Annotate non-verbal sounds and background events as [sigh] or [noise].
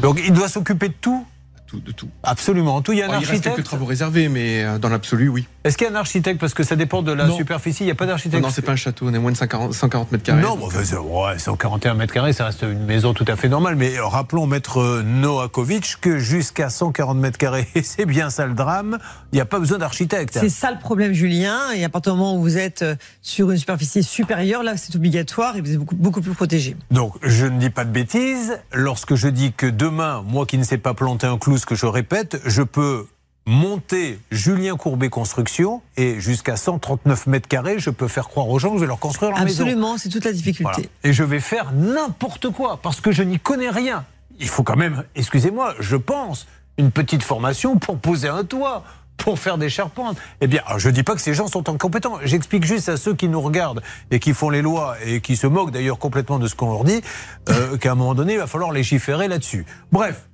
Donc il doit s'occuper de tout tout, de tout. Absolument, tout. Il y a un Oh, il reste architecte. quelques travaux réservés, mais euh, dans l'absolu, oui. Est-ce qu'il y a un architecte? Parce que ça dépend de la Non. superficie. Il n'y a pas Non, d'architecte. non, c'est pas un château, on est moins de 140, 140 mètres carrés. Non, bon, ouais, 141 mètres carrés, ça reste une maison tout à fait normale. Mais euh, rappelons, maître euh, Noakovic, que jusqu'à 140 mètres carrés, [laughs] c'est bien ça le drame, il n'y a pas besoin d'architecte. C'est ça le problème, Julien. Et à partir du moment où vous êtes sur une superficie supérieure, là, c'est obligatoire et vous êtes beaucoup, beaucoup plus protégé. Donc, je ne dis pas de bêtises. Lorsque je dis que demain, moi qui ne sais pas planter un clou, ce que je répète, je peux monter Julien Courbet Construction et jusqu'à 139 mètres carrés, je peux faire croire aux gens que je vais leur construire leur maison. Absolument, c'est toute la difficulté. Voilà. Et je vais faire n'importe quoi parce que je n'y connais rien. Il faut quand même, excusez-moi, je pense, une petite formation pour poser un toit, pour faire des charpentes. Eh bien, je ne dis pas que ces gens sont incompétents. J'explique juste à ceux qui nous regardent et qui font les lois et qui se moquent d'ailleurs complètement de ce qu'on leur dit, euh, [laughs] qu'à un moment donné, il va falloir légiférer là-dessus. Bref.